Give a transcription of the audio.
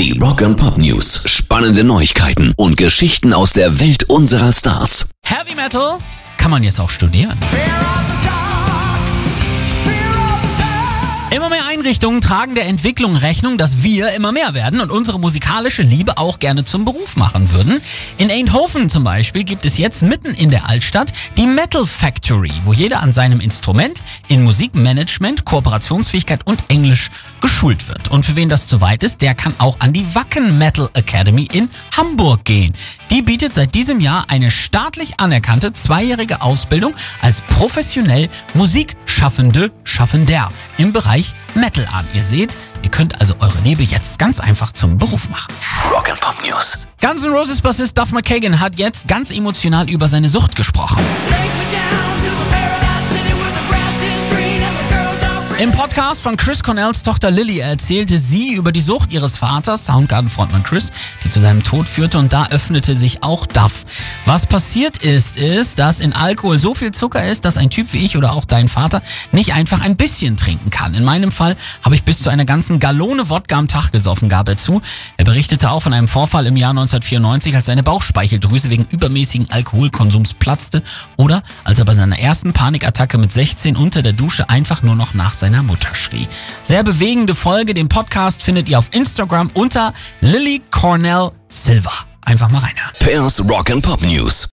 Die Rock and Pop News. Spannende Neuigkeiten und Geschichten aus der Welt unserer Stars. Heavy Metal kann man jetzt auch studieren. Immer mehr Einrichtungen tragen der Entwicklung Rechnung, dass wir immer mehr werden und unsere musikalische Liebe auch gerne zum Beruf machen würden. In Eindhoven zum Beispiel gibt es jetzt mitten in der Altstadt die Metal Factory, wo jeder an seinem Instrument in Musikmanagement, Kooperationsfähigkeit und Englisch geschult wird. Und für wen das zu weit ist, der kann auch an die Wacken Metal Academy in Hamburg gehen. Die bietet seit diesem Jahr eine staatlich anerkannte zweijährige Ausbildung als professionell Musikschaffende Schaffender im Bereich Metal an. Ihr seht, ihr könnt also eure Liebe jetzt ganz einfach zum Beruf machen. Rock and Pop News. Guns N' Roses Bassist Duff McKagan hat jetzt ganz emotional über seine Sucht gesprochen. Im Podcast von Chris Cornells Tochter Lily erzählte sie über die Sucht ihres Vaters, Soundgarden-Frontmann Chris, die zu seinem Tod führte und da öffnete sich auch Duff. Was passiert ist, ist, dass in Alkohol so viel Zucker ist, dass ein Typ wie ich oder auch dein Vater nicht einfach ein bisschen trinken kann. In meinem Fall habe ich bis zu einer ganzen Gallone Wodka am Tag gesoffen, gab er zu. Er berichtete auch von einem Vorfall im Jahr 1994, als seine Bauchspeicheldrüse wegen übermäßigen Alkoholkonsums platzte oder als er bei seiner ersten Panikattacke mit 16 unter der Dusche einfach nur noch nach seiner Mutter schrie. Sehr bewegende Folge. Den Podcast findet ihr auf Instagram unter Lily Cornell Silver. Einfach mal reinhören. Pairs Rock and Pop News.